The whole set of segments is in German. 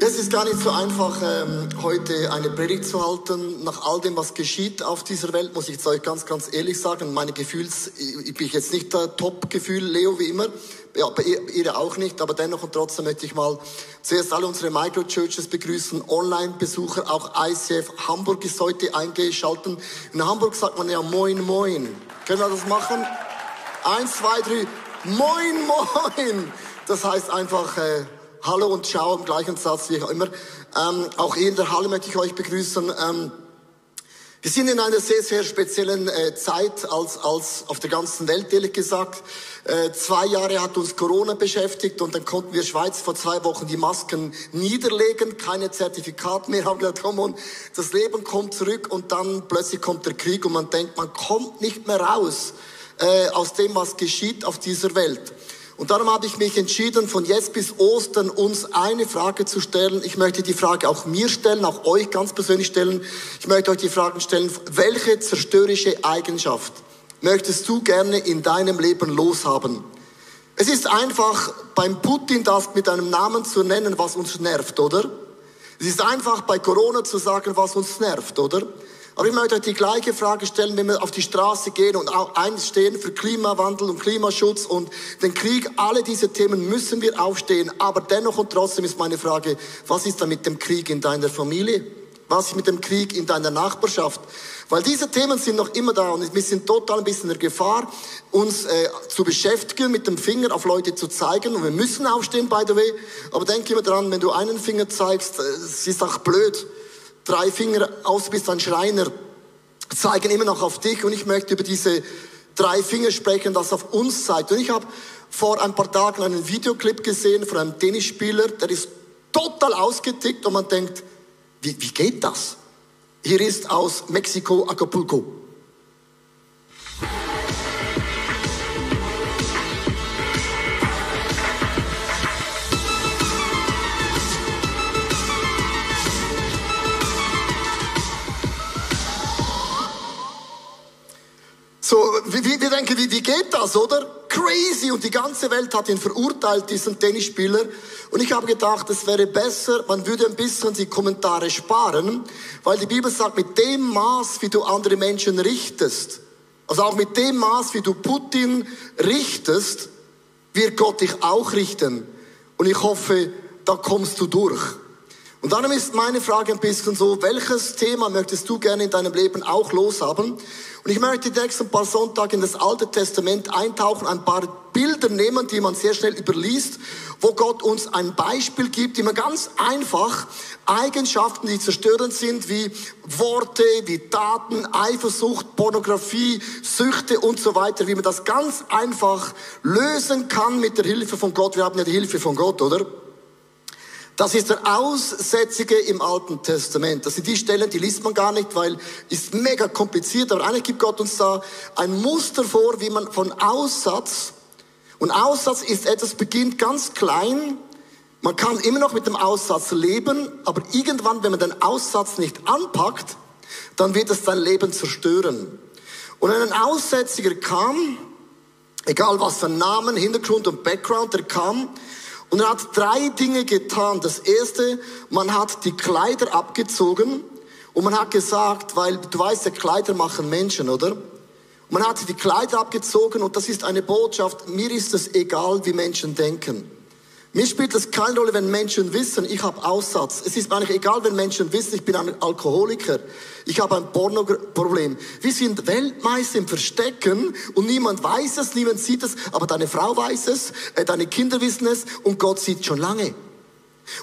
Es ist gar nicht so einfach, ähm, heute eine Predigt zu halten. Nach all dem, was geschieht auf dieser Welt, muss ich euch ganz, ganz ehrlich sagen, meine Gefühls, ich bin jetzt nicht der Top-Gefühl, Leo, wie immer. Ja, bei ihr auch nicht, aber dennoch und trotzdem möchte ich mal zuerst alle unsere Microchurches begrüßen, Online-Besucher, auch ICF Hamburg ist heute eingeschaltet. In Hamburg sagt man ja Moin Moin. Können wir das machen? Eins, zwei, drei. Moin Moin! Das heißt einfach, äh, Hallo und Ciao im gleichen Satz, wie auch immer. Ähm, auch hier in der Halle möchte ich euch begrüßen. Ähm, wir sind in einer sehr, sehr speziellen äh, Zeit als, als auf der ganzen Welt, ehrlich gesagt. Äh, zwei Jahre hat uns Corona beschäftigt und dann konnten wir Schweiz vor zwei Wochen die Masken niederlegen, keine Zertifikat mehr, haben gesagt, komm und das Leben kommt zurück und dann plötzlich kommt der Krieg und man denkt, man kommt nicht mehr raus äh, aus dem, was geschieht auf dieser Welt. Und darum habe ich mich entschieden, von jetzt bis Ostern uns eine Frage zu stellen. Ich möchte die Frage auch mir stellen, auch euch ganz persönlich stellen. Ich möchte euch die Fragen stellen, welche zerstörerische Eigenschaft möchtest du gerne in deinem Leben loshaben? Es ist einfach beim Putin das mit einem Namen zu nennen, was uns nervt, oder? Es ist einfach bei Corona zu sagen, was uns nervt, oder? Aber ich möchte euch die gleiche Frage stellen, wenn wir auf die Straße gehen und einstehen für Klimawandel und Klimaschutz und den Krieg. Alle diese Themen müssen wir aufstehen. Aber dennoch und trotzdem ist meine Frage, was ist da mit dem Krieg in deiner Familie? Was ist mit dem Krieg in deiner Nachbarschaft? Weil diese Themen sind noch immer da und wir sind total ein bisschen in der Gefahr, uns äh, zu beschäftigen, mit dem Finger auf Leute zu zeigen. Und wir müssen aufstehen, by the way. Aber denk immer dran, wenn du einen Finger zeigst, äh, es ist auch blöd drei Finger aus, bist ein Schreiner, zeigen immer noch auf dich und ich möchte über diese drei Finger sprechen, das auf uns zeigt. Und ich habe vor ein paar Tagen einen Videoclip gesehen von einem Tennisspieler, der ist total ausgetickt und man denkt, wie, wie geht das? Hier ist aus Mexiko Acapulco. So, wir, wir denken, wie, wie geht das, oder? Crazy! Und die ganze Welt hat ihn verurteilt, diesen Tennisspieler. Und ich habe gedacht, es wäre besser, man würde ein bisschen die Kommentare sparen, weil die Bibel sagt, mit dem Maß, wie du andere Menschen richtest, also auch mit dem Maß, wie du Putin richtest, wird Gott dich auch richten. Und ich hoffe, da kommst du durch. Und darum ist meine Frage ein bisschen so, welches Thema möchtest du gerne in deinem Leben auch loshaben? Und ich möchte die nächsten paar Sonntage in das Alte Testament eintauchen, ein paar Bilder nehmen, die man sehr schnell überliest, wo Gott uns ein Beispiel gibt, man ganz einfach Eigenschaften, die zerstörend sind, wie Worte, wie Taten, Eifersucht, Pornografie, Süchte und so weiter, wie man das ganz einfach lösen kann mit der Hilfe von Gott. Wir haben ja die Hilfe von Gott, oder? Das ist der Aussätzige im Alten Testament. Das sind die Stellen, die liest man gar nicht, weil ist mega kompliziert. Aber eigentlich gibt Gott uns da ein Muster vor, wie man von Aussatz, und Aussatz ist etwas, beginnt ganz klein. Man kann immer noch mit dem Aussatz leben, aber irgendwann, wenn man den Aussatz nicht anpackt, dann wird es dein Leben zerstören. Und wenn ein Aussätziger kam, egal was für Namen, Hintergrund und Background, der kam, und er hat drei Dinge getan. Das erste, man hat die Kleider abgezogen und man hat gesagt, weil du weißt, ja, Kleider machen Menschen, oder? man hat die Kleider abgezogen und das ist eine Botschaft, mir ist es egal, wie Menschen denken. Mir spielt es keine Rolle, wenn Menschen wissen, ich habe Aussatz. Es ist mir eigentlich egal, wenn Menschen wissen, ich bin ein Alkoholiker. Ich habe ein Pornoproblem. Wir sind Weltmeister im Verstecken und niemand weiß es, niemand sieht es, aber deine Frau weiß es, äh, deine Kinder wissen es und Gott sieht schon lange.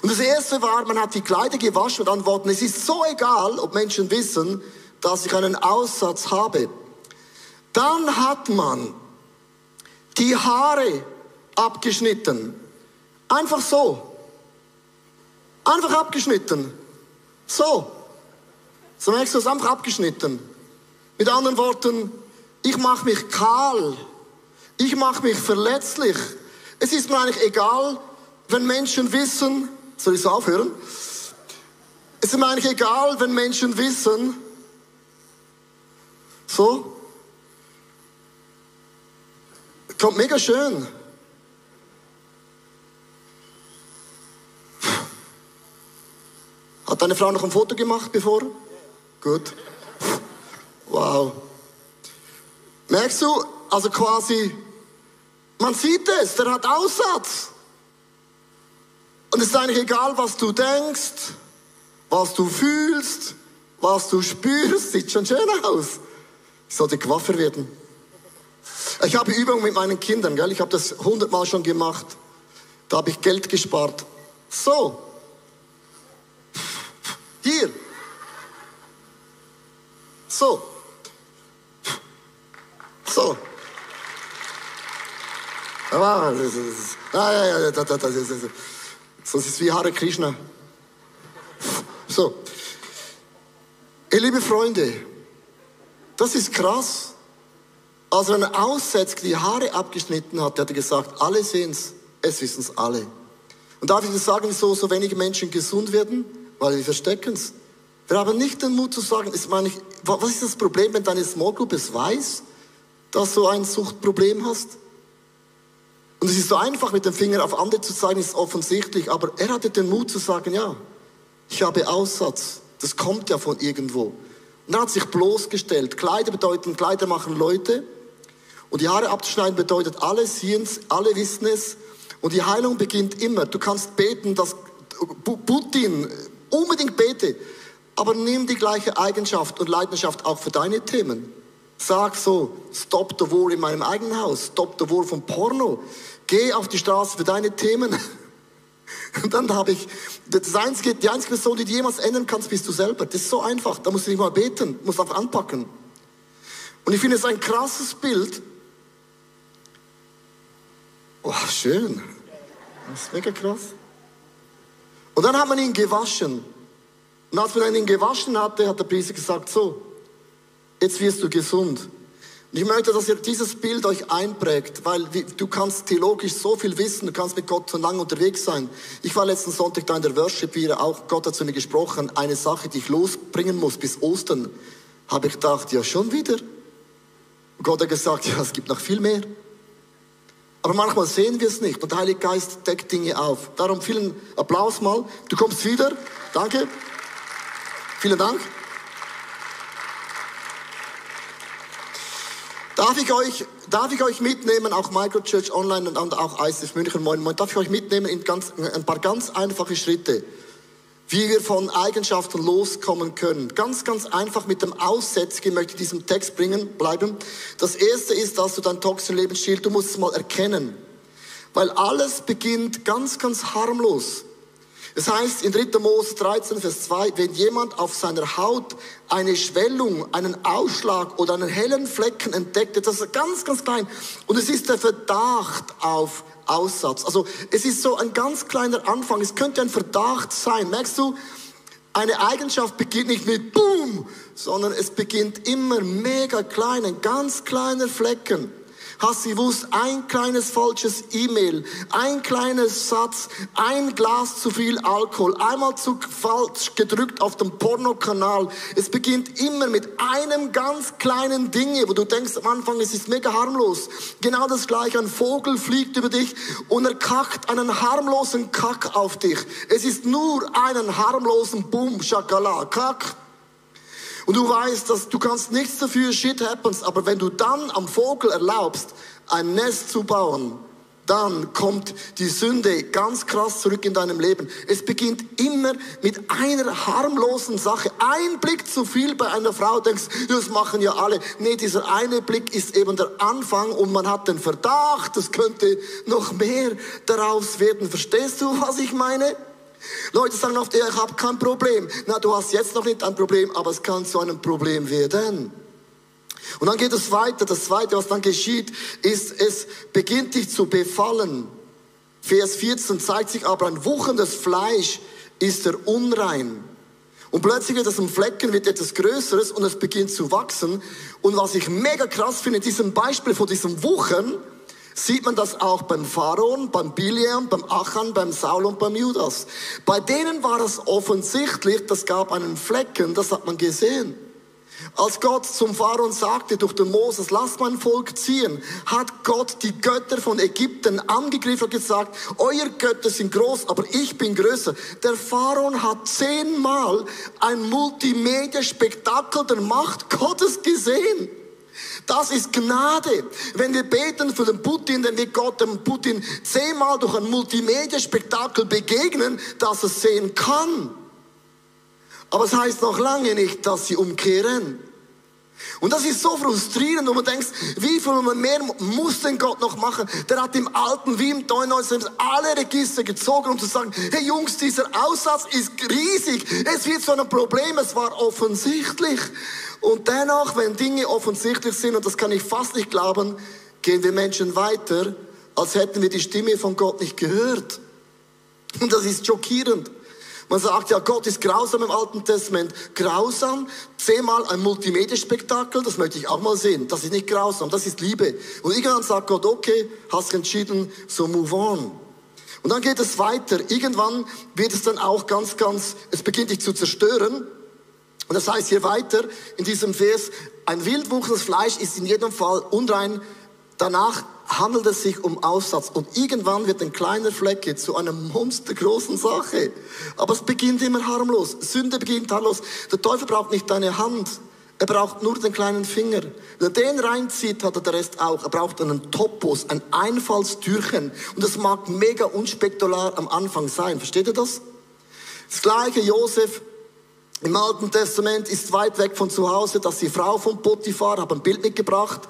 Und das erste war, man hat die Kleider gewaschen und antworten, es ist so egal, ob Menschen wissen, dass ich einen Aussatz habe. Dann hat man die Haare abgeschnitten. Einfach so. Einfach abgeschnitten. So. So merkst du es einfach abgeschnitten. Mit anderen Worten, ich mache mich kahl. Ich mache mich verletzlich. Es ist mir eigentlich egal, wenn Menschen wissen, soll ich so aufhören? Es ist mir eigentlich egal, wenn Menschen wissen, so, kommt mega schön. Hat deine Frau noch ein Foto gemacht bevor? Gut. Wow. Merkst du, also quasi, man sieht es, der hat Aussatz. Und es ist eigentlich egal, was du denkst, was du fühlst, was du spürst, sieht schon schön aus. Ich sollte Quaffer werden. Ich habe Übungen mit meinen Kindern, gell? ich habe das hundertmal schon gemacht. Da habe ich Geld gespart. So. Hier. So. So. Ah, das ist, wie Hare Krishna. So. Ihr liebe Freunde, das ist krass. Als er Aussätzig die Haare abgeschnitten hat, hat er gesagt, alle sehen es, wissen es alle. Und darf ich das sagen, wieso so wenige Menschen gesund werden? Weil wir verstecken es. Wir haben nicht den Mut zu sagen, ist meine was ist das Problem, wenn deine Small Group es weiß, dass du ein Suchtproblem hast? Und es ist so einfach, mit dem Finger auf andere zu zeigen, ist offensichtlich, aber er hatte den Mut zu sagen, ja, ich habe Aussatz. Das kommt ja von irgendwo. Und er hat sich bloßgestellt. Kleider bedeuten, Kleider machen Leute. Und die Haare abzuschneiden bedeutet, alle sehen es, alle wissen es. Und die Heilung beginnt immer. Du kannst beten, dass Putin unbedingt bete, aber nimm die gleiche Eigenschaft und Leidenschaft auch für deine Themen. Sag so, stop the war in meinem eigenen Haus, stop the war vom Porno. Geh auf die Straße für deine Themen. Und dann habe ich, das einzige, die einzige Person, die du jemals ändern kannst, bist du selber. Das ist so einfach. Da musst du nicht mal beten, musst einfach anpacken. Und ich finde es ein krasses Bild. Oh, schön. Das ist mega krass. Und dann hat man ihn gewaschen. Und als man ihn gewaschen hatte, hat der Priester gesagt, so, jetzt wirst du gesund. Und ich möchte, dass ihr dieses Bild euch einprägt, weil du kannst theologisch so viel wissen, du kannst mit Gott so lange unterwegs sein. Ich war letzten Sonntag da in der Worship wieder, auch Gott hat zu mir gesprochen, eine Sache, die ich losbringen muss bis Ostern, habe ich gedacht, ja schon wieder. Und Gott hat gesagt, ja, es gibt noch viel mehr. Aber manchmal sehen wir es nicht und der Heilige Geist deckt Dinge auf. Darum vielen Applaus mal. Du kommst wieder. Danke. Vielen Dank. Darf ich euch, darf ich euch mitnehmen, auch Microchurch Online und auch ICF München, moin, moin, darf ich euch mitnehmen in ganz, ein paar ganz einfache Schritte, wie wir von Eigenschaften loskommen können. Ganz, ganz einfach mit dem Aussätzigen möchte ich diesem Text bringen, bleiben. Das erste ist, dass du dein toxischen Lebensstil, du musst es mal erkennen. Weil alles beginnt ganz, ganz harmlos. Es heißt in 3. Mose 13, Vers 2, wenn jemand auf seiner Haut eine Schwellung, einen Ausschlag oder einen hellen Flecken entdeckt, das ist ganz, ganz klein. Und es ist der Verdacht auf Aussatz. Also es ist so ein ganz kleiner Anfang. Es könnte ein Verdacht sein. Merkst du, eine Eigenschaft beginnt nicht mit Boom, sondern es beginnt immer mega klein, ein ganz kleiner Flecken. Hast du gewusst, ein kleines falsches E-Mail, ein kleines Satz, ein Glas zu viel Alkohol, einmal zu falsch gedrückt auf dem Pornokanal. Es beginnt immer mit einem ganz kleinen Ding, wo du denkst am Anfang, es ist mega harmlos. Genau das gleiche, ein Vogel fliegt über dich und er kackt einen harmlosen Kack auf dich. Es ist nur einen harmlosen Boom, Schakala, Kack. Und du weißt, dass du kannst nichts dafür, shit happens, aber wenn du dann am Vogel erlaubst, ein Nest zu bauen, dann kommt die Sünde ganz krass zurück in deinem Leben. Es beginnt immer mit einer harmlosen Sache. Ein Blick zu viel bei einer Frau, denkst, das machen ja alle. Nee, dieser eine Blick ist eben der Anfang und man hat den Verdacht, es könnte noch mehr daraus werden. Verstehst du, was ich meine? Leute sagen oft, ich habe kein Problem. Na, du hast jetzt noch nicht ein Problem, aber es kann zu einem Problem werden. Und dann geht es weiter. Das Zweite, was dann geschieht, ist, es beginnt dich zu befallen. Vers 14 zeigt sich aber ein wuchendes Fleisch ist er unrein. Und plötzlich wird es ein Flecken, wird etwas Größeres und es beginnt zu wachsen. Und was ich mega krass finde, in diesem Beispiel von diesem Wuchen, sieht man das auch beim Pharaon, beim Biliam, beim Achan, beim Saul und beim Judas. Bei denen war es offensichtlich, das gab einen Flecken, das hat man gesehen. Als Gott zum Pharaon sagte durch den Moses, lass mein Volk ziehen, hat Gott die Götter von Ägypten angegriffen und gesagt, euer Götter sind groß, aber ich bin größer. Der Pharaon hat zehnmal ein Multimedia-Spektakel der Macht Gottes gesehen. Das ist Gnade. Wenn wir beten für den Putin, dann wird Gott dem Putin zehnmal durch ein Multimedia-Spektakel begegnen, dass er sehen kann. Aber es heißt noch lange nicht, dass sie umkehren. Und das ist so frustrierend, wo man denkt, wie viel mehr muss denn Gott noch machen? Der hat im Alten wie im Neuen alle Register gezogen, um zu sagen, hey Jungs, dieser Aussatz ist riesig. Es wird so ein Problem, es war offensichtlich. Und dennoch, wenn Dinge offensichtlich sind, und das kann ich fast nicht glauben, gehen wir Menschen weiter, als hätten wir die Stimme von Gott nicht gehört. Und das ist schockierend. Man sagt ja, Gott ist grausam im Alten Testament. Grausam, zehnmal ein Multimedia-Spektakel, das möchte ich auch mal sehen. Das ist nicht grausam, das ist Liebe. Und irgendwann sagt Gott, okay, hast entschieden, so move on. Und dann geht es weiter. Irgendwann wird es dann auch ganz, ganz, es beginnt dich zu zerstören. Und das heißt hier weiter in diesem Vers, ein wildwuchsendes Fleisch ist in jedem Fall unrein. Danach handelt es sich um Aussatz. Und irgendwann wird ein kleiner Flecke zu einer monstergroßen Sache. Aber es beginnt immer harmlos. Sünde beginnt harmlos. Der Teufel braucht nicht deine Hand. Er braucht nur den kleinen Finger. Wenn er den reinzieht, hat er der Rest auch. Er braucht einen Topos, ein Einfallstürchen. Und das mag mega unspektakulär am Anfang sein. Versteht ihr das? Das gleiche Josef im Alten Testament ist weit weg von zu Hause, dass die Frau von Potiphar, habe ein Bild mitgebracht,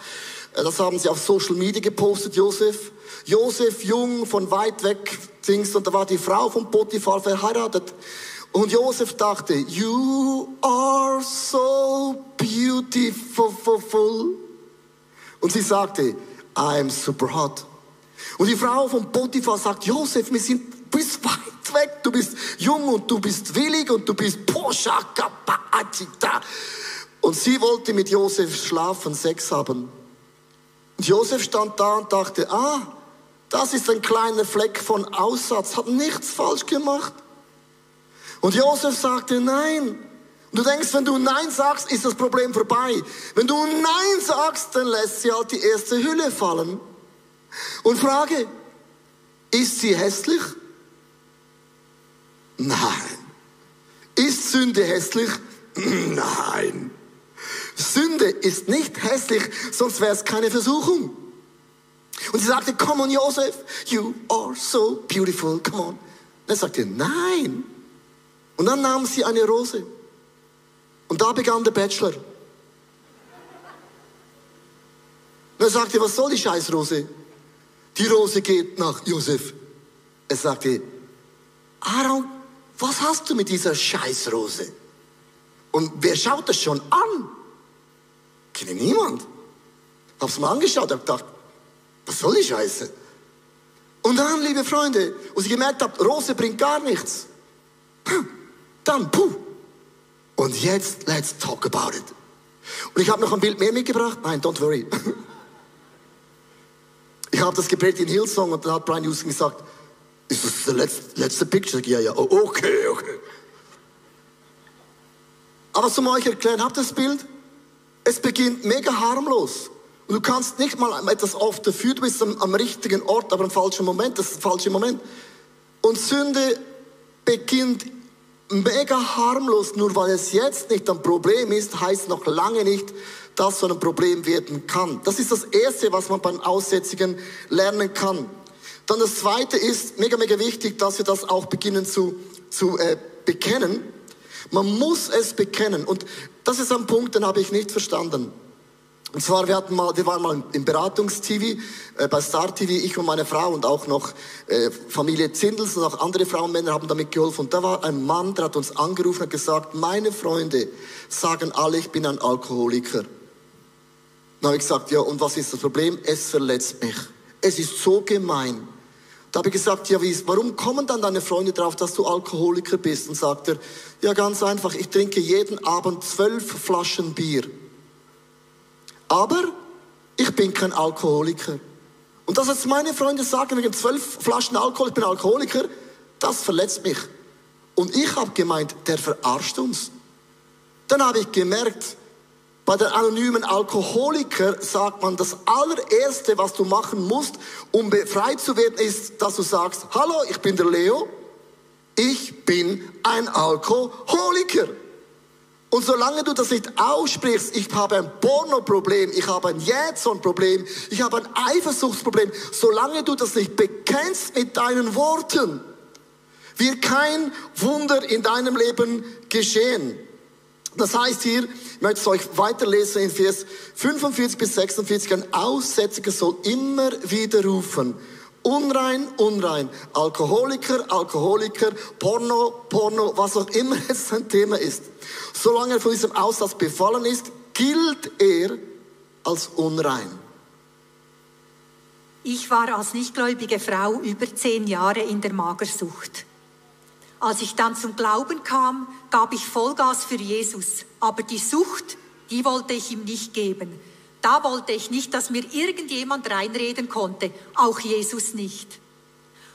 das haben sie auf Social Media gepostet, Josef. Josef jung, von weit weg, Dings, und da war die Frau von Potiphar verheiratet. Und Josef dachte, you are so beautiful. Und sie sagte, I'm super hot. Und die Frau von Potiphar sagt, Josef, wir sind bis weit weg, du bist jung und du bist willig und du bist Und sie wollte mit Josef schlafen, Sex haben. Und Josef stand da und dachte, ah, das ist ein kleiner Fleck von Aussatz, hat nichts falsch gemacht. Und Josef sagte, nein. Und du denkst, wenn du Nein sagst, ist das Problem vorbei. Wenn du Nein sagst, dann lässt sie halt die erste Hülle fallen. Und frage, ist sie hässlich? Nein. Ist Sünde hässlich? Nein. Sünde ist nicht hässlich, sonst wäre es keine Versuchung. Und sie sagte, come on, Joseph, you are so beautiful, come on. Und er sagte, nein. Und dann nahm sie eine Rose. Und da begann der Bachelor. Und er sagte, was soll die Scheißrose? Die Rose geht nach Josef. Er sagte, Aaron, was hast du mit dieser Scheißrose? Und wer schaut das schon an? Kenne niemand. Hab's mal angeschaut, hab gedacht, was soll die Scheiße? Und dann, liebe Freunde, wo sie gemerkt habt, Rose bringt gar nichts. Dann, puh. Und jetzt, let's talk about it. Und ich habe noch ein Bild mehr mitgebracht. Nein, don't worry. Ich habe das gepredigt in Hillsong und dann hat Brian Houston gesagt, ist das der letzte, letzte Picture? Ja, ja, oh, okay, okay. Aber zum euch erklären, habt ihr das Bild? Es beginnt mega harmlos. Und du kannst nicht mal etwas oft dafür, du bist am, am richtigen Ort, aber im falschen Moment, das ist der falsche Moment. Und Sünde beginnt mega harmlos, nur weil es jetzt nicht ein Problem ist, heißt noch lange nicht, dass so ein Problem werden kann. Das ist das Erste, was man beim Aussätzigen lernen kann. Dann das Zweite ist, mega, mega wichtig, dass wir das auch beginnen zu, zu äh, bekennen. Man muss es bekennen. Und das ist ein Punkt, den habe ich nicht verstanden. Und zwar, wir, hatten mal, wir waren mal im Beratungs-TV, äh, bei Star TV, ich und meine Frau und auch noch äh, Familie Zindels und auch andere Frauen und Männer haben damit geholfen. Und da war ein Mann, der hat uns angerufen und gesagt, meine Freunde sagen alle, ich bin ein Alkoholiker. Dann habe ich gesagt, ja, und was ist das Problem? Es verletzt mich. Es ist so gemein. Da habe ich gesagt, ja, wie, warum kommen dann deine Freunde drauf, dass du Alkoholiker bist? Und sagt er, ja, ganz einfach, ich trinke jeden Abend zwölf Flaschen Bier. Aber ich bin kein Alkoholiker. Und dass jetzt meine Freunde sagen, wegen zwölf Flaschen Alkohol, ich bin Alkoholiker, das verletzt mich. Und ich habe gemeint, der verarscht uns. Dann habe ich gemerkt, bei der anonymen Alkoholiker sagt man, das allererste, was du machen musst, um befreit zu werden, ist, dass du sagst, hallo, ich bin der Leo, ich bin ein Alkoholiker. Und solange du das nicht aussprichst, ich habe ein Porno-Problem, ich habe ein Jetson-Problem, ich habe ein Eifersuchtsproblem, solange du das nicht bekennst mit deinen Worten, wird kein Wunder in deinem Leben geschehen. Das heißt hier, ich möchte es euch weiterlesen in Vers 45 bis 46, ein Aussätziger soll immer wieder rufen, unrein, unrein, Alkoholiker, Alkoholiker, Porno, Porno, was auch immer jetzt sein Thema ist. Solange er von diesem Aussatz befallen ist, gilt er als unrein. Ich war als nichtgläubige Frau über zehn Jahre in der Magersucht. Als ich dann zum Glauben kam, gab ich Vollgas für Jesus. Aber die Sucht, die wollte ich ihm nicht geben. Da wollte ich nicht, dass mir irgendjemand reinreden konnte, auch Jesus nicht.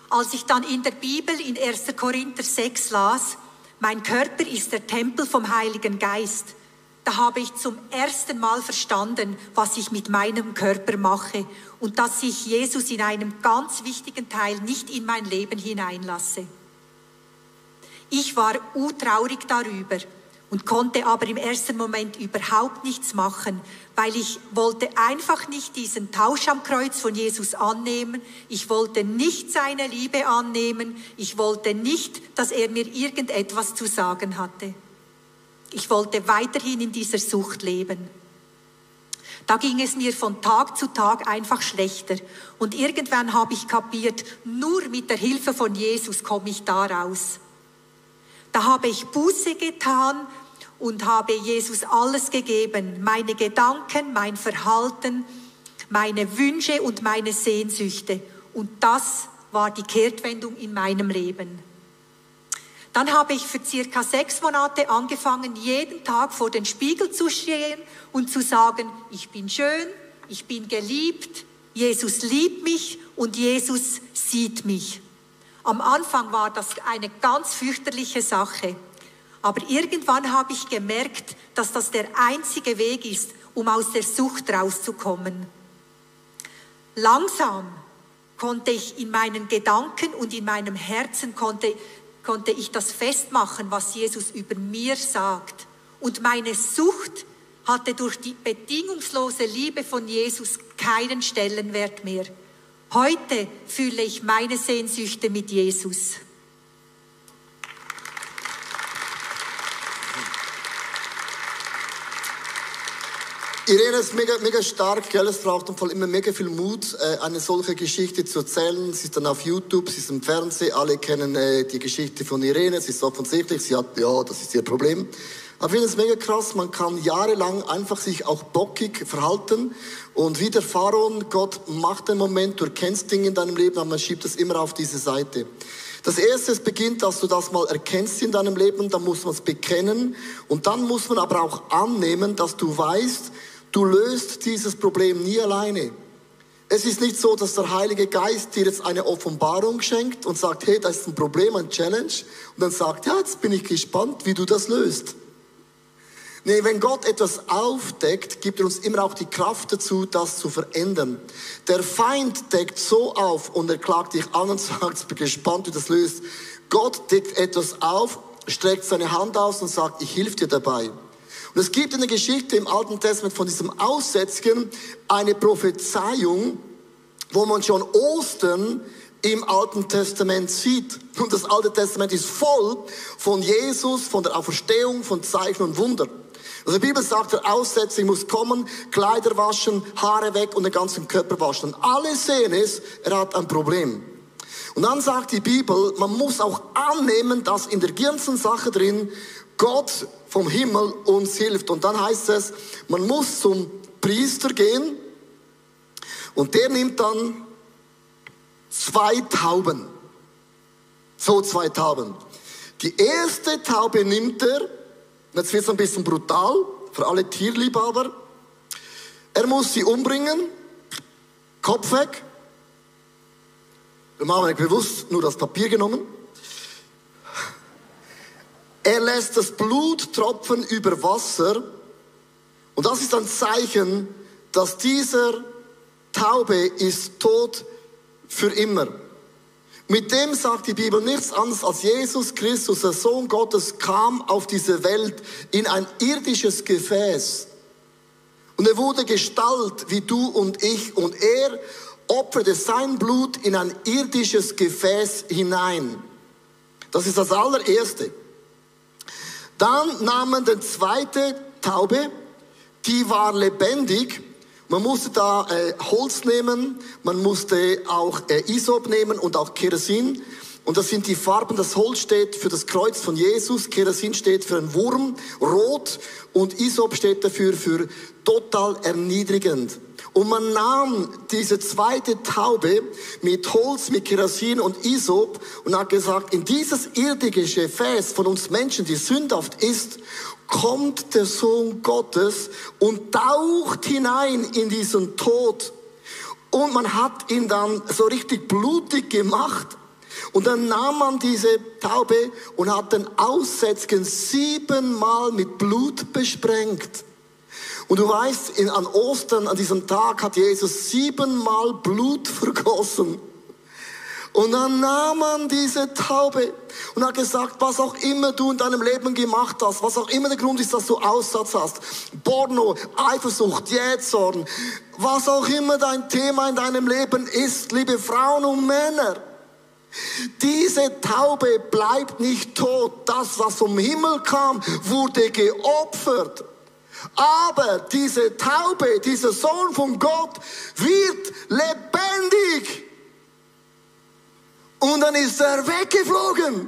Als ich dann in der Bibel in 1. Korinther 6 las, mein Körper ist der Tempel vom Heiligen Geist, da habe ich zum ersten Mal verstanden, was ich mit meinem Körper mache und dass ich Jesus in einem ganz wichtigen Teil nicht in mein Leben hineinlasse. Ich war utraurig darüber und konnte aber im ersten Moment überhaupt nichts machen, weil ich wollte einfach nicht diesen Tausch am Kreuz von Jesus annehmen. Ich wollte nicht seine Liebe annehmen. Ich wollte nicht, dass er mir irgendetwas zu sagen hatte. Ich wollte weiterhin in dieser Sucht leben. Da ging es mir von Tag zu Tag einfach schlechter. Und irgendwann habe ich kapiert, nur mit der Hilfe von Jesus komme ich da raus. Da habe ich Buße getan und habe Jesus alles gegeben. Meine Gedanken, mein Verhalten, meine Wünsche und meine Sehnsüchte. Und das war die Kehrtwendung in meinem Leben. Dann habe ich für circa sechs Monate angefangen, jeden Tag vor den Spiegel zu stehen und zu sagen, ich bin schön, ich bin geliebt, Jesus liebt mich und Jesus sieht mich. Am Anfang war das eine ganz fürchterliche Sache. Aber irgendwann habe ich gemerkt, dass das der einzige Weg ist, um aus der Sucht rauszukommen. Langsam konnte ich in meinen Gedanken und in meinem Herzen konnte, konnte ich das festmachen, was Jesus über mir sagt. Und meine Sucht hatte durch die bedingungslose Liebe von Jesus keinen Stellenwert mehr. Heute fühle ich meine Sehnsüchte mit Jesus. Irene ist mega, mega stark, gell? Es braucht immer mega viel Mut, äh, eine solche Geschichte zu erzählen. Sie ist dann auf YouTube, sie ist im Fernsehen, alle kennen äh, die Geschichte von Irene, es ist offensichtlich, sie hat, ja, das ist ihr Problem. Aber ich finde es mega krass, man kann jahrelang einfach sich auch bockig verhalten und wie der Pharaon, Gott macht einen Moment, du erkennst Dinge in deinem Leben, aber man schiebt es immer auf diese Seite. Das erste, es beginnt, dass du das mal erkennst in deinem Leben, dann muss man es bekennen und dann muss man aber auch annehmen, dass du weißt, du löst dieses Problem nie alleine. Es ist nicht so, dass der Heilige Geist dir jetzt eine Offenbarung schenkt und sagt, hey, das ist ein Problem, ein Challenge und dann sagt, ja, jetzt bin ich gespannt, wie du das löst. Nee, wenn Gott etwas aufdeckt, gibt er uns immer auch die Kraft dazu, das zu verändern. Der Feind deckt so auf und er klagt dich an und sagt, ich bin gespannt, wie das löst. Gott deckt etwas auf, streckt seine Hand aus und sagt, ich hilf dir dabei. Und es gibt in der Geschichte im Alten Testament von diesem Aussätzigen eine Prophezeiung, wo man schon Ostern im Alten Testament sieht. Und das Alte Testament ist voll von Jesus, von der Auferstehung, von Zeichen und Wunder. Also die Bibel sagt, der Aussätzige muss kommen, Kleider waschen, Haare weg und den ganzen Körper waschen. Und alle sehen es, er hat ein Problem. Und dann sagt die Bibel, man muss auch annehmen, dass in der ganzen Sache drin Gott vom Himmel uns hilft. Und dann heißt es, man muss zum Priester gehen und der nimmt dann zwei Tauben. So zwei Tauben. Die erste Taube nimmt er Jetzt wird es ein bisschen brutal für alle Tierliebhaber. Er muss sie umbringen, Kopf weg, Wir haben bewusst nur das Papier genommen. Er lässt das Blut tropfen über Wasser. Und das ist ein Zeichen, dass dieser Taube ist tot für immer. Mit dem sagt die Bibel nichts anderes als Jesus Christus, der Sohn Gottes, kam auf diese Welt in ein irdisches Gefäß. Und er wurde Gestalt wie du und ich und er opferte sein Blut in ein irdisches Gefäß hinein. Das ist das allererste. Dann nahmen den zweite Taube, die war lebendig. Man musste da äh, Holz nehmen, man musste auch äh, Isop nehmen und auch Kerosin. Und das sind die Farben. Das Holz steht für das Kreuz von Jesus, Kerosin steht für einen Wurm, rot und Isop steht dafür für total erniedrigend. Und man nahm diese zweite Taube mit Holz, mit Kerosin und Isop und hat gesagt, in dieses irdische Gefäß von uns Menschen, die sündhaft ist, kommt der Sohn Gottes und taucht hinein in diesen Tod. Und man hat ihn dann so richtig blutig gemacht. Und dann nahm man diese Taube und hat den Aussätzgen siebenmal mit Blut besprengt. Und du weißt, in, an Ostern, an diesem Tag hat Jesus siebenmal Blut vergossen. Und dann nahm man diese Taube und hat gesagt, was auch immer du in deinem Leben gemacht hast, was auch immer der Grund ist, dass du Aussatz hast, Porno, Eifersucht, Jähzorn, was auch immer dein Thema in deinem Leben ist, liebe Frauen und Männer, diese Taube bleibt nicht tot. Das, was vom Himmel kam, wurde geopfert. Aber diese Taube, dieser Sohn von Gott wird lebendig. Und dann ist er weggeflogen.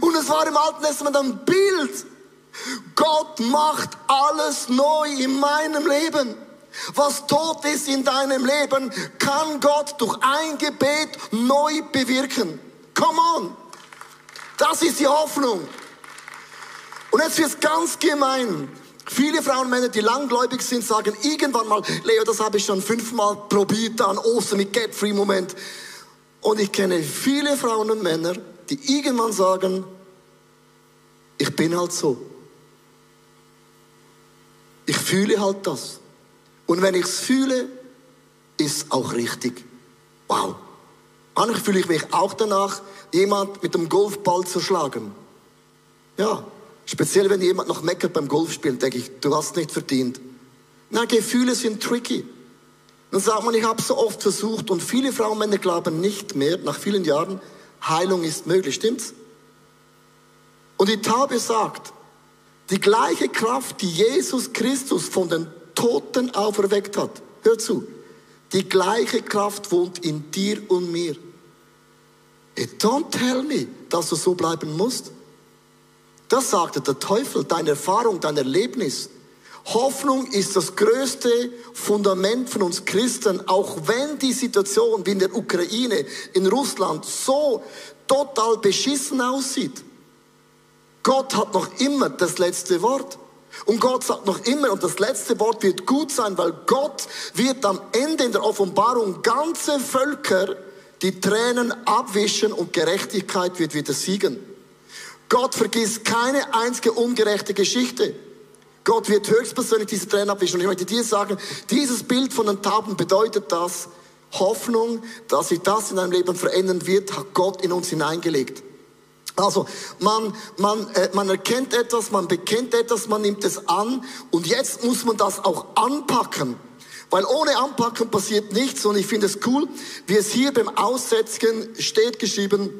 Und es war im Alten Testament ein Bild. Gott macht alles neu in meinem Leben. Was tot ist in deinem Leben, kann Gott durch ein Gebet neu bewirken. Come on. Das ist die Hoffnung. Und jetzt wird ganz gemein. Viele Frauen und Männer, die langgläubig sind, sagen irgendwann mal, Leo, das habe ich schon fünfmal probiert an Ostern mit Get-Free-Moment. Und ich kenne viele Frauen und Männer, die irgendwann sagen, ich bin halt so. Ich fühle halt das. Und wenn ich es fühle, ist es auch richtig. Wow. Eigentlich fühle ich mich auch danach, jemand mit dem Golfball zu schlagen. Ja, Speziell wenn jemand noch meckert beim Golfspielen, denke ich, du hast nicht verdient. Na, Gefühle sind tricky. Dann sagt man, ich habe so oft versucht und viele Frauen und Männer glauben nicht mehr, nach vielen Jahren, Heilung ist möglich, stimmt's? Und die Taube sagt, die gleiche Kraft, die Jesus Christus von den Toten auferweckt hat, hör zu, die gleiche Kraft wohnt in dir und mir. Don't tell me, dass du so bleiben musst. Das sagte der Teufel, deine Erfahrung, dein Erlebnis. Hoffnung ist das größte Fundament von uns Christen, auch wenn die Situation wie in der Ukraine, in Russland so total beschissen aussieht. Gott hat noch immer das letzte Wort. Und Gott sagt noch immer, und das letzte Wort wird gut sein, weil Gott wird am Ende in der Offenbarung ganze Völker die Tränen abwischen und Gerechtigkeit wird wieder siegen. Gott vergisst keine einzige ungerechte Geschichte. Gott wird höchstpersönlich diese Tränen abwischen. Und ich möchte dir sagen, dieses Bild von den Tauben bedeutet das, Hoffnung, dass sich das in deinem Leben verändern wird, hat Gott in uns hineingelegt. Also man, man, äh, man erkennt etwas, man bekennt etwas, man nimmt es an und jetzt muss man das auch anpacken. Weil ohne Anpacken passiert nichts und ich finde es cool, wie es hier beim Aussetzen steht geschrieben,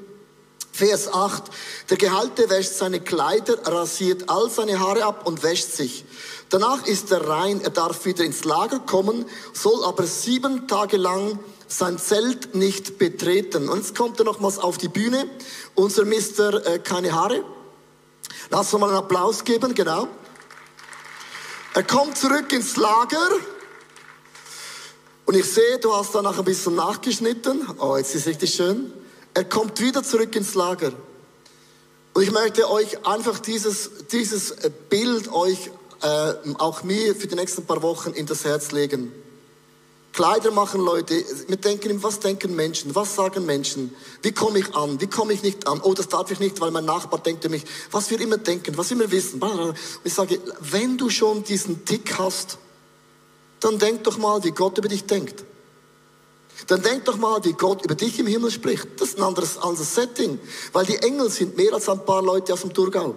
Vers 8. Der Gehalte wäscht seine Kleider, rasiert all seine Haare ab und wäscht sich. Danach ist er rein, er darf wieder ins Lager kommen, soll aber sieben Tage lang sein Zelt nicht betreten. Und jetzt kommt er nochmals auf die Bühne, unser Mister äh, keine Haare. Lass uns mal einen Applaus geben, genau. Er kommt zurück ins Lager. Und ich sehe, du hast danach ein bisschen nachgeschnitten. Oh, jetzt ist richtig schön. Er kommt wieder zurück ins Lager. Und ich möchte euch einfach dieses, dieses Bild euch, äh, auch mir für die nächsten paar Wochen in das Herz legen. Kleider machen Leute, wir denken, was denken Menschen, was sagen Menschen, wie komme ich an, wie komme ich nicht an, oh, das darf ich nicht, weil mein Nachbar denkt über mich, was wir immer denken, was wir immer wissen. Ich sage, wenn du schon diesen Tick hast, dann denk doch mal, wie Gott über dich denkt. Dann denk doch mal, wie Gott über dich im Himmel spricht. Das ist ein anderes, anderes Setting, weil die Engel sind mehr als ein paar Leute aus dem Thurgau.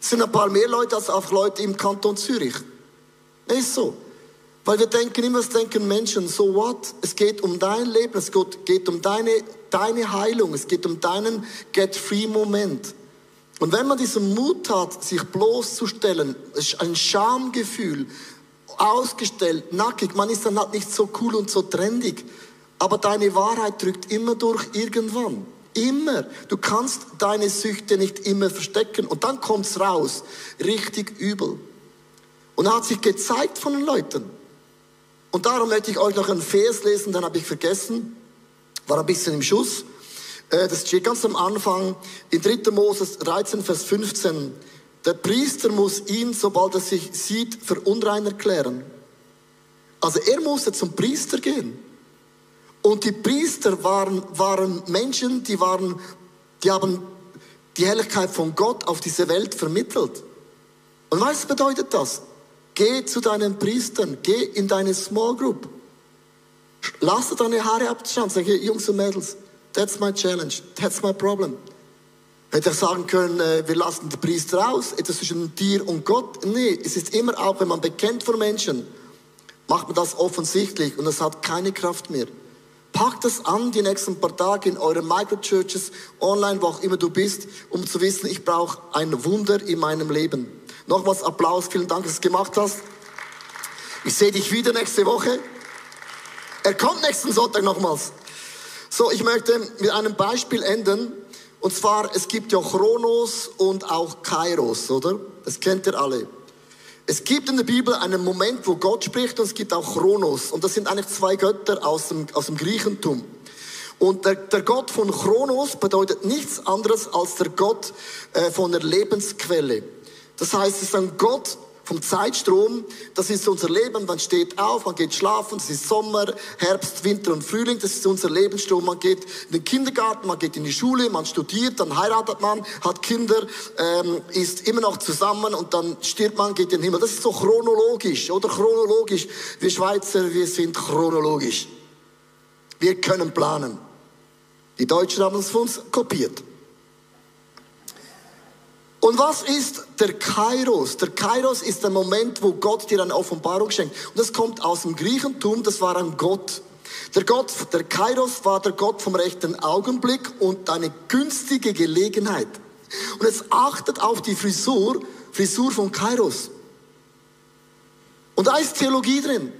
Es sind ein paar mehr Leute als auch Leute im Kanton Zürich. Ist so. Weil wir denken immer, es denken Menschen, so what? Es geht um dein Leben, es geht um deine, deine Heilung, es geht um deinen Get-Free-Moment. Und wenn man diesen Mut hat, sich bloßzustellen, ein Schamgefühl, ausgestellt, nackig, man ist dann halt nicht so cool und so trendig, aber deine Wahrheit drückt immer durch irgendwann. Immer. Du kannst deine Süchte nicht immer verstecken und dann kommt's raus. Richtig übel. Und er hat sich gezeigt von den Leuten. Und darum möchte ich euch noch einen Vers lesen, den habe ich vergessen. War ein bisschen im Schuss. Äh, das steht ganz am Anfang in 3. Moses 13, Vers 15. Der Priester muss ihn, sobald er sich sieht, für unrein erklären. Also er musste zum Priester gehen. Und die Priester waren, waren Menschen, die waren, die haben die Herrlichkeit von Gott auf diese Welt vermittelt. Und was bedeutet das? Geh zu deinen Priestern, geh in deine Small Group. Lass deine Haare abschauen. Sag, Jungs und Mädels, that's my challenge, that's my problem. Hätte ich sagen können, äh, wir lassen die Priester aus, etwas zwischen dir und Gott. Nee, es ist immer auch, wenn man bekennt vor Menschen, macht man das offensichtlich und es hat keine Kraft mehr. Packt das an die nächsten paar Tage in euren Microchurches, online, wo auch immer du bist, um zu wissen, ich brauche ein Wunder in meinem Leben. Nochmals Applaus, vielen Dank, dass du es gemacht hast. Ich sehe dich wieder nächste Woche. Er kommt nächsten Sonntag nochmals. So, ich möchte mit einem Beispiel enden. Und zwar, es gibt ja Chronos und auch Kairos, oder? Das kennt ihr alle. Es gibt in der Bibel einen Moment, wo Gott spricht und es gibt auch Chronos. Und das sind eigentlich zwei Götter aus dem, aus dem Griechentum. Und der, der Gott von Chronos bedeutet nichts anderes als der Gott äh, von der Lebensquelle. Das heißt, es ist ein Gott vom Zeitstrom. Das ist unser Leben. Man steht auf, man geht schlafen. Das ist Sommer, Herbst, Winter und Frühling. Das ist unser Lebensstrom. Man geht in den Kindergarten, man geht in die Schule, man studiert, dann heiratet man, hat Kinder, ähm, ist immer noch zusammen und dann stirbt man, geht in den Himmel. Das ist so chronologisch oder chronologisch. Wir Schweizer, wir sind chronologisch. Wir können planen. Die Deutschen haben es von uns kopiert. Und was ist der Kairos? Der Kairos ist der Moment, wo Gott dir eine Offenbarung schenkt. Und das kommt aus dem Griechentum, das war ein Gott. Der Gott, der Kairos war der Gott vom rechten Augenblick und eine günstige Gelegenheit. Und jetzt achtet auf die Frisur, Frisur von Kairos. Und da ist Theologie drin.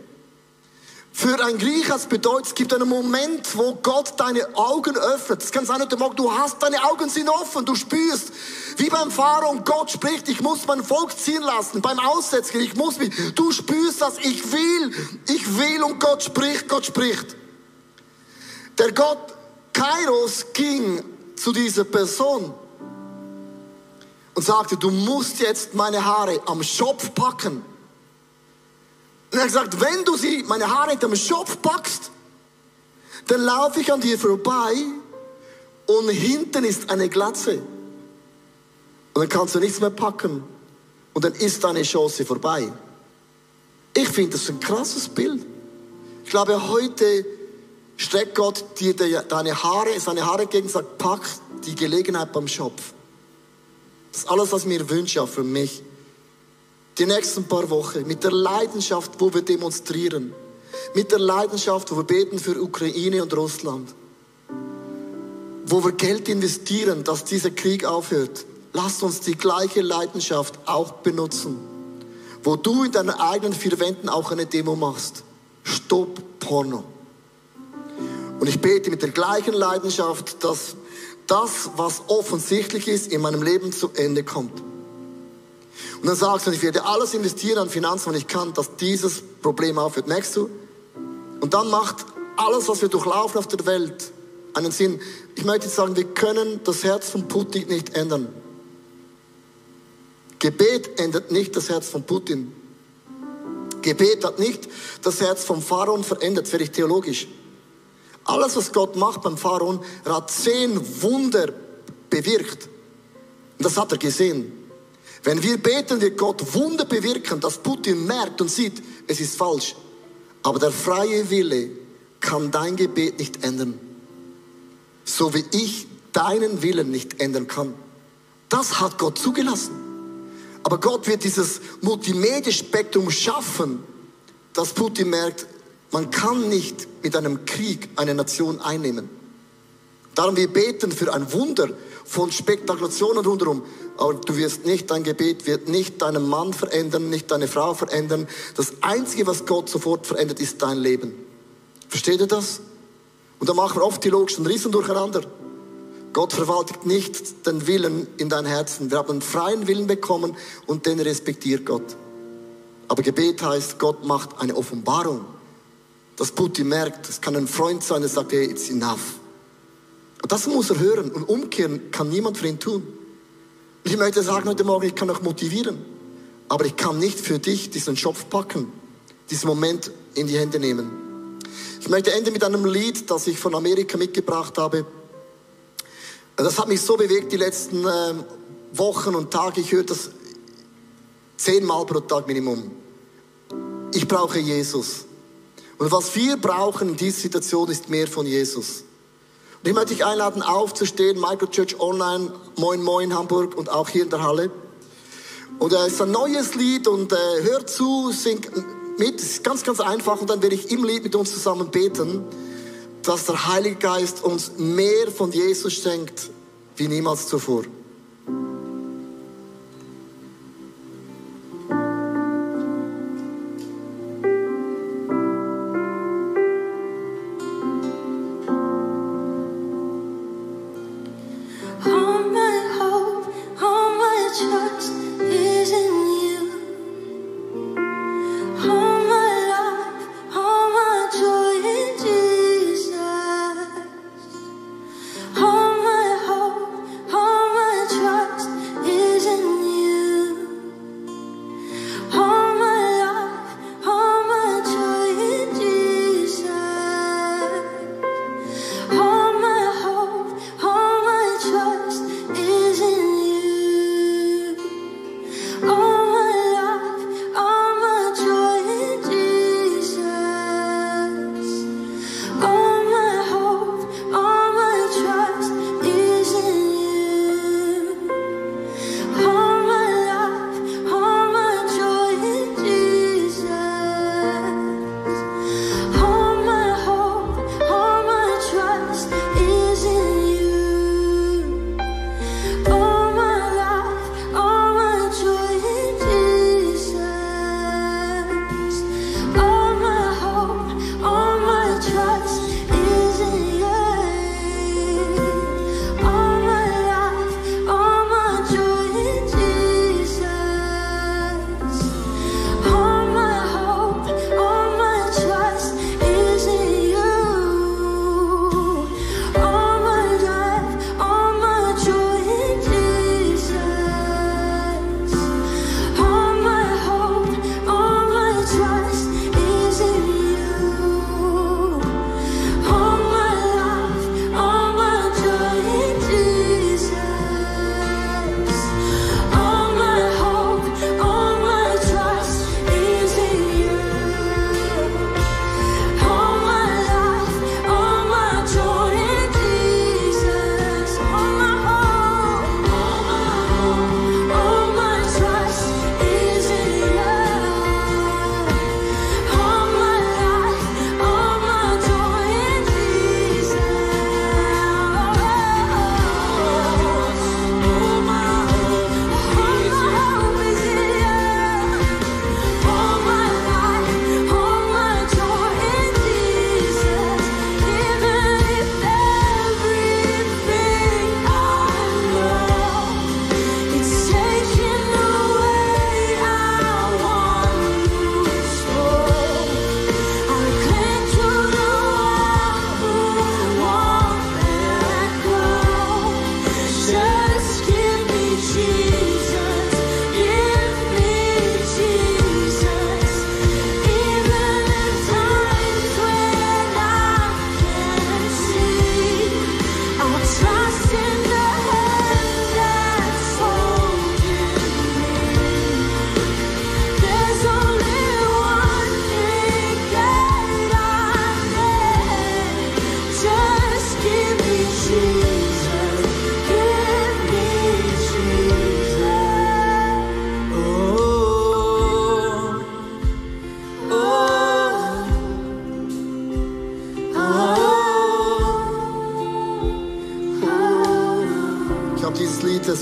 Für ein Griech es bedeutet, es gibt einen Moment, wo Gott deine Augen öffnet. Es kann sein, heute Morgen, du hast deine Augen sind offen, du spürst, wie beim Pharao, Gott spricht, ich muss mein Volk ziehen lassen, beim Aussetzen, ich muss mich, du spürst das, ich will, ich will und Gott spricht, Gott spricht. Der Gott Kairos ging zu dieser Person und sagte, du musst jetzt meine Haare am Schopf packen. Und er hat gesagt, wenn du sie, meine Haare hinter dem Schopf packst, dann laufe ich an dir vorbei und hinten ist eine Glatze. Und dann kannst du nichts mehr packen. Und dann ist deine Chance vorbei. Ich finde das ein krasses Bild. Ich glaube, heute streckt Gott dir deine Haare, seine Haare entgegen und sagt, pack die Gelegenheit beim Schopf. Das ist alles, was ich mir wünsche, auch für mich die nächsten paar Wochen mit der Leidenschaft, wo wir demonstrieren, mit der Leidenschaft, wo wir beten für Ukraine und Russland, wo wir Geld investieren, dass dieser Krieg aufhört. Lasst uns die gleiche Leidenschaft auch benutzen, wo du in deinen eigenen vier Wänden auch eine Demo machst. Stopp Porno. Und ich bete mit der gleichen Leidenschaft, dass das, was offensichtlich ist, in meinem Leben zu Ende kommt. Und dann sagst du, ich werde alles investieren an Finanzen, was ich kann, dass dieses Problem aufhört. Merkst du? Und dann macht alles, was wir durchlaufen auf der Welt, einen Sinn. Ich möchte jetzt sagen, wir können das Herz von Putin nicht ändern. Gebet ändert nicht das Herz von Putin. Gebet hat nicht das Herz vom Pharaon verändert, wäre ich theologisch. Alles, was Gott macht beim Pharaon, er hat zehn Wunder bewirkt. Und das hat er gesehen. Wenn wir beten, wird Gott Wunder bewirken, dass Putin merkt und sieht, es ist falsch. Aber der freie Wille kann dein Gebet nicht ändern. So wie ich deinen Willen nicht ändern kann. Das hat Gott zugelassen. Aber Gott wird dieses Multimedia-Spektrum schaffen, dass Putin merkt, man kann nicht mit einem Krieg eine Nation einnehmen. Darum wir beten für ein Wunder von Spekulationen rundherum. Aber du wirst nicht, dein Gebet wird nicht deinen Mann verändern, nicht deine Frau verändern. Das Einzige, was Gott sofort verändert, ist dein Leben. Versteht ihr das? Und da machen wir oft die logischen Rissen durcheinander. Gott verwaltet nicht den Willen in dein Herzen. Wir haben einen freien Willen bekommen und den respektiert Gott. Aber Gebet heißt, Gott macht eine Offenbarung. Dass Putin merkt, es kann ein Freund sein, der sagt, hey, it's enough. Und das muss er hören. Und umkehren kann niemand für ihn tun. Ich möchte sagen heute Morgen, ich kann euch motivieren. Aber ich kann nicht für dich diesen Schopf packen, diesen Moment in die Hände nehmen. Ich möchte enden mit einem Lied, das ich von Amerika mitgebracht habe. Das hat mich so bewegt die letzten äh, Wochen und Tage. Ich höre das zehnmal pro Tag Minimum. Ich brauche Jesus. Und was wir brauchen in dieser Situation ist mehr von Jesus. Und ich möchte dich einladen, aufzustehen, Microchurch Online, Moin Moin Hamburg und auch hier in der Halle. Und es ist ein neues Lied und äh, hör zu, sing mit. Es ist ganz, ganz einfach und dann werde ich im Lied mit uns zusammen beten, dass der Heilige Geist uns mehr von Jesus schenkt wie niemals zuvor.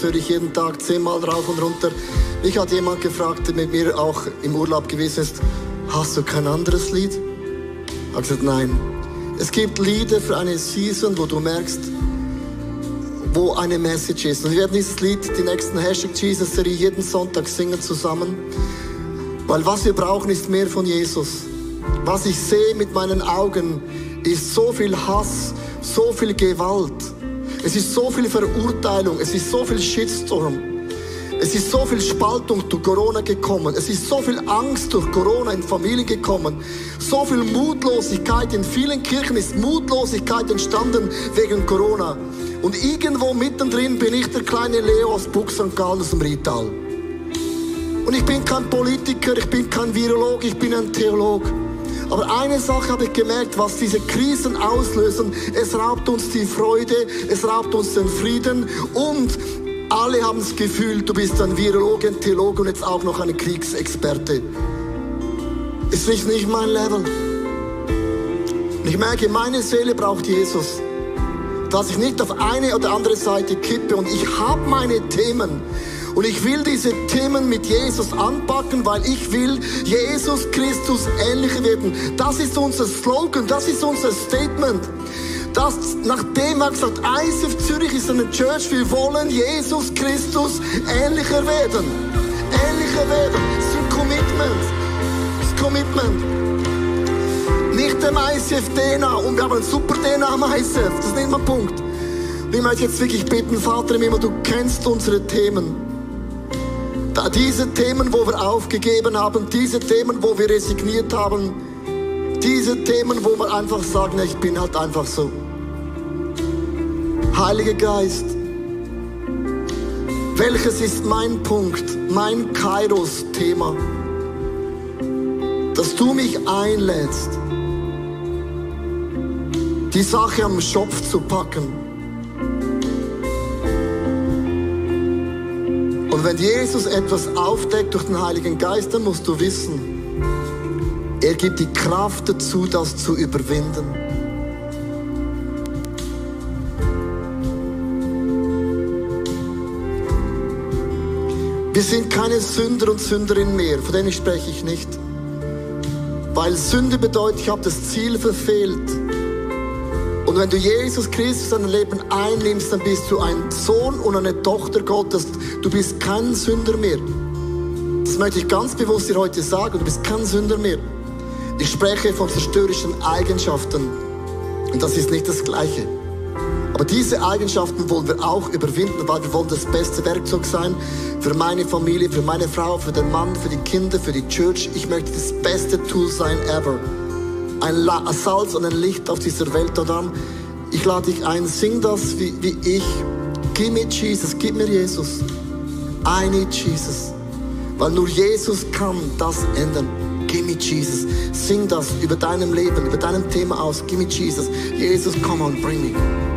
Höre ich jeden Tag zehnmal rauf und runter. Mich hat jemand gefragt, der mit mir auch im Urlaub gewesen ist, hast du kein anderes Lied? Ich habe gesagt, nein. Es gibt Lieder für eine Season, wo du merkst, wo eine Message ist. Und wir werden dieses Lied, die nächsten Hashtag Jesus-Serie, jeden Sonntag singen zusammen. Weil was wir brauchen, ist mehr von Jesus. Was ich sehe mit meinen Augen, ist so viel Hass, so viel Gewalt. Es ist so viel Verurteilung, es ist so viel Shitstorm. Es ist so viel Spaltung durch Corona gekommen. Es ist so viel Angst durch Corona in Familien gekommen. So viel Mutlosigkeit. In vielen Kirchen ist Mutlosigkeit entstanden wegen Corona. Und irgendwo mittendrin bin ich der kleine Leo aus Buch St. Gallen aus dem Rital. Und ich bin kein Politiker, ich bin kein Virolog, ich bin ein Theolog. Aber eine Sache habe ich gemerkt, was diese Krisen auslösen, es raubt uns die Freude, es raubt uns den Frieden und alle haben das Gefühl, du bist ein Virologe, ein Theologe und jetzt auch noch ein Kriegsexperte. Ist nicht, nicht mein Level. Ich merke, meine Seele braucht Jesus. Dass ich nicht auf eine oder andere Seite kippe und ich habe meine Themen. Und ich will diese Themen mit Jesus anpacken, weil ich will Jesus Christus ähnlicher werden. Das ist unser Slogan, das ist unser Statement dass nachdem er gesagt ICF Zürich ist eine Church, wir wollen Jesus Christus ähnlicher werden. Ähnlicher werden. Das ist ein Commitment. Das ist ein Commitment. Nicht dem ICF DNA und wir haben einen super DNA am ICF. Das ist nicht mein Punkt. Und ich möchte jetzt wirklich bitten, Vater im Himmel, du kennst unsere Themen. Diese Themen, wo wir aufgegeben haben, diese Themen, wo wir resigniert haben, diese Themen, wo wir einfach sagen, ich bin halt einfach so. Heiliger Geist, welches ist mein Punkt, mein Kairos-Thema, dass du mich einlädst, die Sache am Schopf zu packen. Und wenn Jesus etwas aufdeckt durch den Heiligen Geist, dann musst du wissen, er gibt die Kraft dazu, das zu überwinden. Wir sind keine Sünder und Sünderinnen mehr, von denen spreche ich nicht. Weil Sünde bedeutet, ich habe das Ziel verfehlt. Und wenn du Jesus Christus in dein Leben einnimmst, dann bist du ein Sohn und eine Tochter Gottes. Du bist kein Sünder mehr. Das möchte ich ganz bewusst dir heute sagen. Du bist kein Sünder mehr. Ich spreche von zerstörerischen Eigenschaften. Und das ist nicht das Gleiche. Aber diese Eigenschaften wollen wir auch überwinden, weil wir wollen das beste Werkzeug sein für meine Familie, für meine Frau, für den Mann, für die Kinder, für die Church. Ich möchte das beste Tool sein ever. Ein, Salz und ein Licht auf dieser Welt. Und ich lade dich ein, sing das wie, wie ich. Gib mir Jesus, gib mir Jesus. I need Jesus. Weil nur Jesus kann das ändern. Give me Jesus. Sing das über deinem Leben, über deinem Thema aus. Give me Jesus. Jesus, come on, bring me.